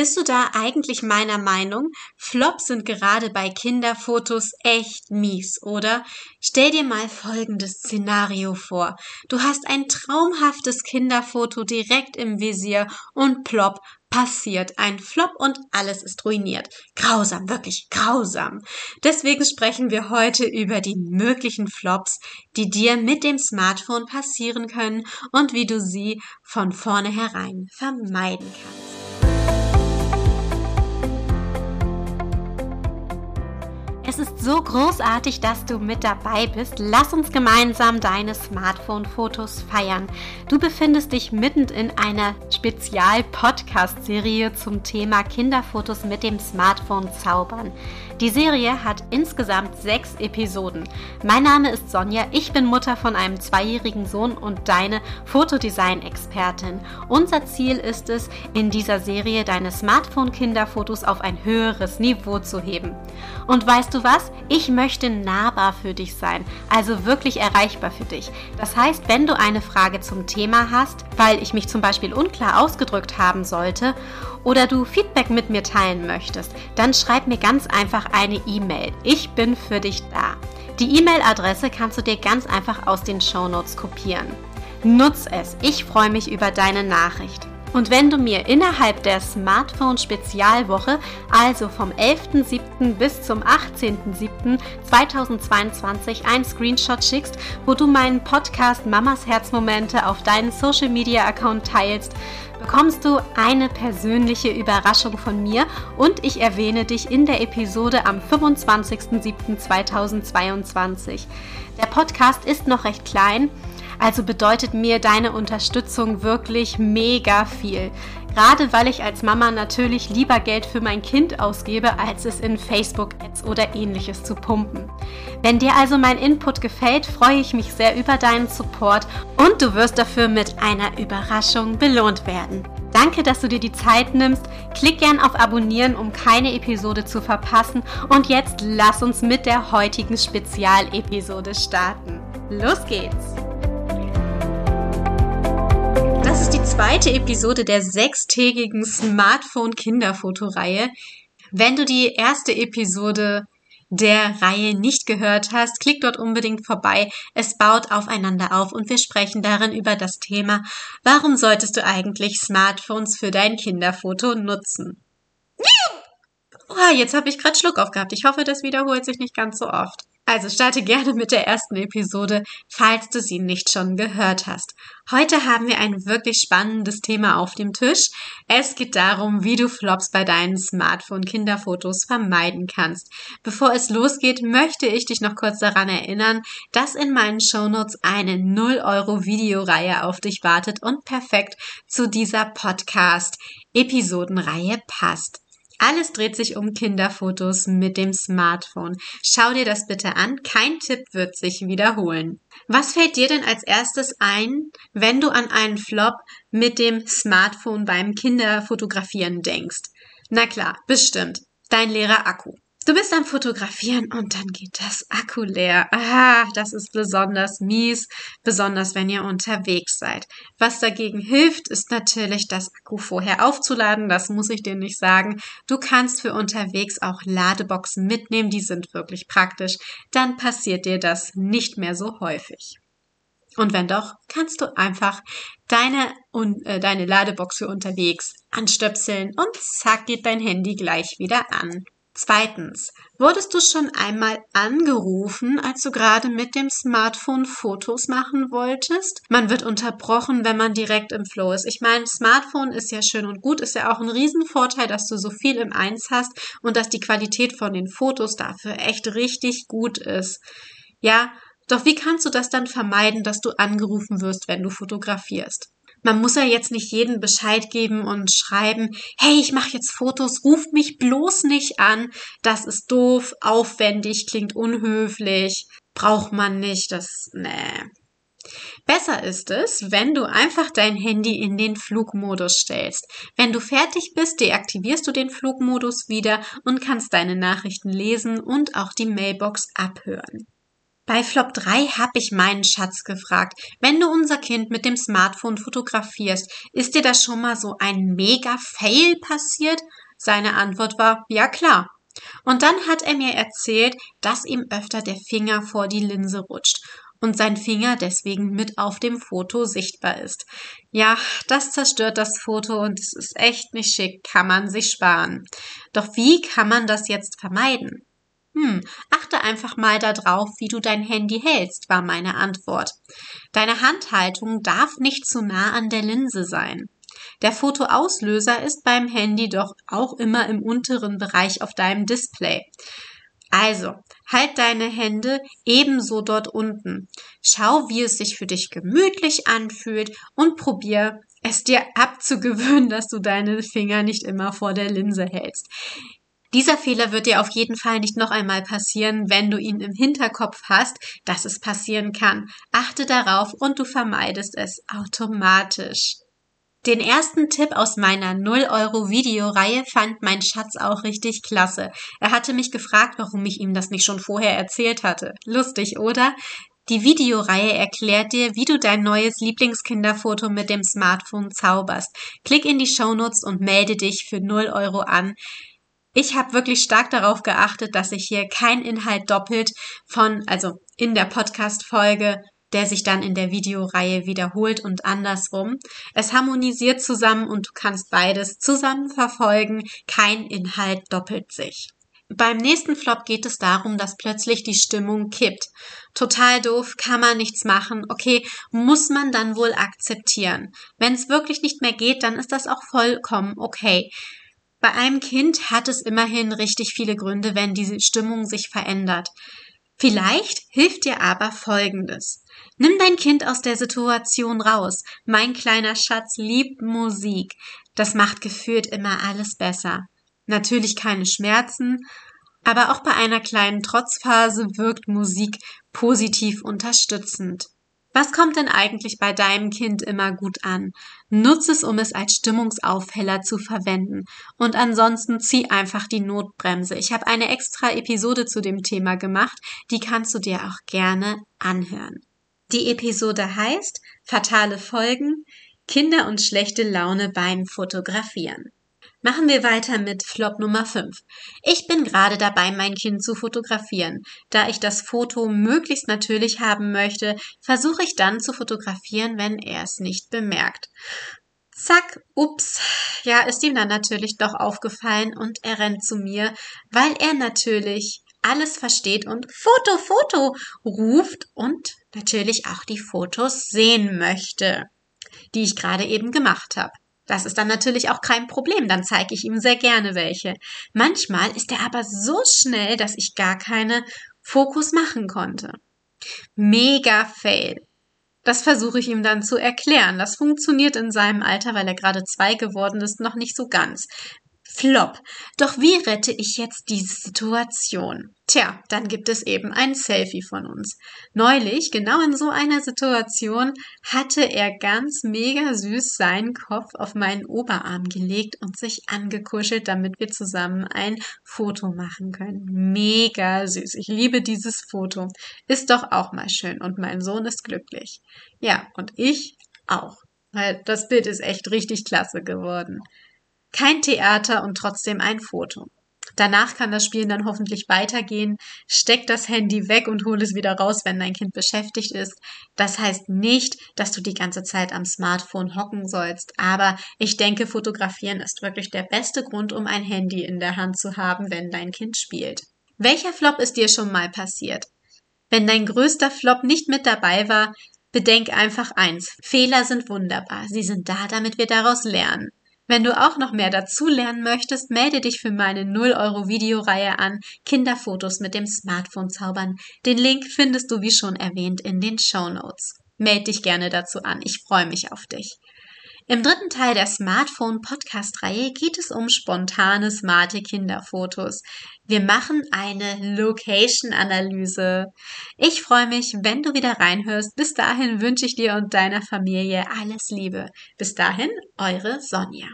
Bist du da eigentlich meiner Meinung? Flops sind gerade bei Kinderfotos echt mies, oder? Stell dir mal folgendes Szenario vor. Du hast ein traumhaftes Kinderfoto direkt im Visier und plopp, passiert ein Flop und alles ist ruiniert. Grausam, wirklich grausam. Deswegen sprechen wir heute über die möglichen Flops, die dir mit dem Smartphone passieren können und wie du sie von vornherein vermeiden kannst. Ist so großartig, dass du mit dabei bist. Lass uns gemeinsam deine Smartphone-Fotos feiern. Du befindest dich mitten in einer Spezial-Podcast-Serie zum Thema Kinderfotos mit dem Smartphone zaubern. Die Serie hat insgesamt sechs Episoden. Mein Name ist Sonja, ich bin Mutter von einem zweijährigen Sohn und deine Fotodesign-Expertin. Unser Ziel ist es, in dieser Serie deine Smartphone-Kinderfotos auf ein höheres Niveau zu heben. Und weißt du was? Ich möchte nahbar für dich sein, also wirklich erreichbar für dich. Das heißt, wenn du eine Frage zum Thema hast, weil ich mich zum Beispiel unklar ausgedrückt haben sollte, oder du Feedback mit mir teilen möchtest, dann schreib mir ganz einfach eine E-Mail. Ich bin für dich da. Die E-Mail-Adresse kannst du dir ganz einfach aus den Show Notes kopieren. Nutz es. Ich freue mich über deine Nachricht. Und wenn du mir innerhalb der Smartphone-Spezialwoche, also vom 11.07. bis zum 18.07.2022, einen Screenshot schickst, wo du meinen Podcast Mamas Herzmomente auf deinen Social-Media-Account teilst, bekommst du eine persönliche Überraschung von mir und ich erwähne dich in der Episode am 25.07.2022. Der Podcast ist noch recht klein, also bedeutet mir deine Unterstützung wirklich mega viel. Gerade weil ich als Mama natürlich lieber Geld für mein Kind ausgebe, als es in Facebook-Ads oder ähnliches zu pumpen. Wenn dir also mein Input gefällt, freue ich mich sehr über deinen Support und du wirst dafür mit einer Überraschung belohnt werden. Danke, dass du dir die Zeit nimmst. Klick gern auf Abonnieren, um keine Episode zu verpassen. Und jetzt lass uns mit der heutigen Spezialepisode starten. Los geht's! Zweite Episode der sechstägigen Smartphone-Kinderfotoreihe. Wenn du die erste Episode der Reihe nicht gehört hast, klick dort unbedingt vorbei. Es baut aufeinander auf und wir sprechen darin über das Thema, warum solltest du eigentlich Smartphones für dein Kinderfoto nutzen? Oh, jetzt habe ich gerade Schluck aufgehabt. Ich hoffe, das wiederholt sich nicht ganz so oft. Also starte gerne mit der ersten Episode, falls du sie nicht schon gehört hast. Heute haben wir ein wirklich spannendes Thema auf dem Tisch. Es geht darum, wie du Flops bei deinen Smartphone-Kinderfotos vermeiden kannst. Bevor es losgeht, möchte ich dich noch kurz daran erinnern, dass in meinen Shownotes eine 0 Euro Videoreihe auf dich wartet und perfekt zu dieser Podcast-Episodenreihe passt. Alles dreht sich um Kinderfotos mit dem Smartphone. Schau dir das bitte an. Kein Tipp wird sich wiederholen. Was fällt dir denn als erstes ein, wenn du an einen Flop mit dem Smartphone beim Kinderfotografieren denkst? Na klar, bestimmt. Dein leerer Akku. Du bist am Fotografieren und dann geht das Akku leer. Ah, das ist besonders mies, besonders wenn ihr unterwegs seid. Was dagegen hilft, ist natürlich, das Akku vorher aufzuladen. Das muss ich dir nicht sagen. Du kannst für unterwegs auch Ladeboxen mitnehmen. Die sind wirklich praktisch. Dann passiert dir das nicht mehr so häufig. Und wenn doch, kannst du einfach deine, äh, deine Ladebox für unterwegs anstöpseln und zack geht dein Handy gleich wieder an. Zweitens, wurdest du schon einmal angerufen, als du gerade mit dem Smartphone Fotos machen wolltest? Man wird unterbrochen, wenn man direkt im Flow ist. Ich meine, Smartphone ist ja schön und gut, ist ja auch ein Riesenvorteil, dass du so viel im Eins hast und dass die Qualität von den Fotos dafür echt richtig gut ist. Ja, doch wie kannst du das dann vermeiden, dass du angerufen wirst, wenn du fotografierst? Man muss ja jetzt nicht jeden Bescheid geben und schreiben, hey, ich mache jetzt Fotos, ruf mich bloß nicht an, das ist doof, aufwendig, klingt unhöflich, braucht man nicht, das, nee. Besser ist es, wenn du einfach dein Handy in den Flugmodus stellst. Wenn du fertig bist, deaktivierst du den Flugmodus wieder und kannst deine Nachrichten lesen und auch die Mailbox abhören. Bei Flop 3 habe ich meinen Schatz gefragt. Wenn du unser Kind mit dem Smartphone fotografierst, ist dir da schon mal so ein Mega-Fail passiert? Seine Antwort war, ja klar. Und dann hat er mir erzählt, dass ihm öfter der Finger vor die Linse rutscht und sein Finger deswegen mit auf dem Foto sichtbar ist. Ja, das zerstört das Foto und es ist echt nicht schick, kann man sich sparen. Doch wie kann man das jetzt vermeiden? Hm, achte einfach mal darauf, wie du dein Handy hältst, war meine Antwort. Deine Handhaltung darf nicht zu nah an der Linse sein. Der Fotoauslöser ist beim Handy doch auch immer im unteren Bereich auf deinem Display. Also, halt deine Hände ebenso dort unten. Schau, wie es sich für dich gemütlich anfühlt und probier es dir abzugewöhnen, dass du deine Finger nicht immer vor der Linse hältst. Dieser Fehler wird dir auf jeden Fall nicht noch einmal passieren, wenn du ihn im Hinterkopf hast, dass es passieren kann. Achte darauf und du vermeidest es automatisch. Den ersten Tipp aus meiner 0 Euro Videoreihe fand mein Schatz auch richtig klasse. Er hatte mich gefragt, warum ich ihm das nicht schon vorher erzählt hatte. Lustig, oder? Die Videoreihe erklärt dir, wie du dein neues Lieblingskinderfoto mit dem Smartphone zauberst. Klick in die Shownotes und melde dich für 0 Euro an. Ich habe wirklich stark darauf geachtet, dass ich hier kein Inhalt doppelt von, also in der Podcast-Folge der sich dann in der Videoreihe wiederholt und andersrum. Es harmonisiert zusammen und du kannst beides zusammen verfolgen. Kein Inhalt doppelt sich. Beim nächsten Flop geht es darum, dass plötzlich die Stimmung kippt. Total doof, kann man nichts machen. Okay, muss man dann wohl akzeptieren. Wenn es wirklich nicht mehr geht, dann ist das auch vollkommen okay. Bei einem Kind hat es immerhin richtig viele Gründe, wenn diese Stimmung sich verändert. Vielleicht hilft dir aber Folgendes. Nimm dein Kind aus der Situation raus. Mein kleiner Schatz liebt Musik. Das macht gefühlt immer alles besser. Natürlich keine Schmerzen, aber auch bei einer kleinen Trotzphase wirkt Musik positiv unterstützend. Was kommt denn eigentlich bei deinem Kind immer gut an? Nutze es, um es als Stimmungsaufheller zu verwenden. Und ansonsten zieh einfach die Notbremse. Ich habe eine extra Episode zu dem Thema gemacht, die kannst du dir auch gerne anhören. Die Episode heißt Fatale Folgen, Kinder und schlechte Laune beim Fotografieren. Machen wir weiter mit Flop Nummer 5. Ich bin gerade dabei, mein Kind zu fotografieren. Da ich das Foto möglichst natürlich haben möchte, versuche ich dann zu fotografieren, wenn er es nicht bemerkt. Zack, ups, ja, ist ihm dann natürlich doch aufgefallen und er rennt zu mir, weil er natürlich alles versteht und Foto, Foto ruft und natürlich auch die Fotos sehen möchte, die ich gerade eben gemacht habe. Das ist dann natürlich auch kein Problem, dann zeige ich ihm sehr gerne welche. Manchmal ist er aber so schnell, dass ich gar keine Fokus machen konnte. Mega Fail. Das versuche ich ihm dann zu erklären. Das funktioniert in seinem Alter, weil er gerade zwei geworden ist, noch nicht so ganz. Flop. Doch wie rette ich jetzt diese Situation? Tja, dann gibt es eben ein Selfie von uns. Neulich, genau in so einer Situation, hatte er ganz mega süß seinen Kopf auf meinen Oberarm gelegt und sich angekuschelt, damit wir zusammen ein Foto machen können. Mega süß. Ich liebe dieses Foto. Ist doch auch mal schön und mein Sohn ist glücklich. Ja, und ich auch. Weil das Bild ist echt richtig klasse geworden. Kein Theater und trotzdem ein Foto. Danach kann das Spielen dann hoffentlich weitergehen. Steck das Handy weg und hol es wieder raus, wenn dein Kind beschäftigt ist. Das heißt nicht, dass du die ganze Zeit am Smartphone hocken sollst, aber ich denke, fotografieren ist wirklich der beste Grund, um ein Handy in der Hand zu haben, wenn dein Kind spielt. Welcher Flop ist dir schon mal passiert? Wenn dein größter Flop nicht mit dabei war, bedenk einfach eins. Fehler sind wunderbar. Sie sind da, damit wir daraus lernen. Wenn du auch noch mehr dazu lernen möchtest, melde dich für meine 0 Euro Videoreihe an Kinderfotos mit dem Smartphone zaubern. Den Link findest du wie schon erwähnt in den Show Notes. Meld dich gerne dazu an. Ich freue mich auf dich. Im dritten Teil der Smartphone Podcast Reihe geht es um spontane smarte Kinderfotos. Wir machen eine Location Analyse. Ich freue mich, wenn du wieder reinhörst. Bis dahin wünsche ich dir und deiner Familie alles Liebe. Bis dahin, eure Sonja.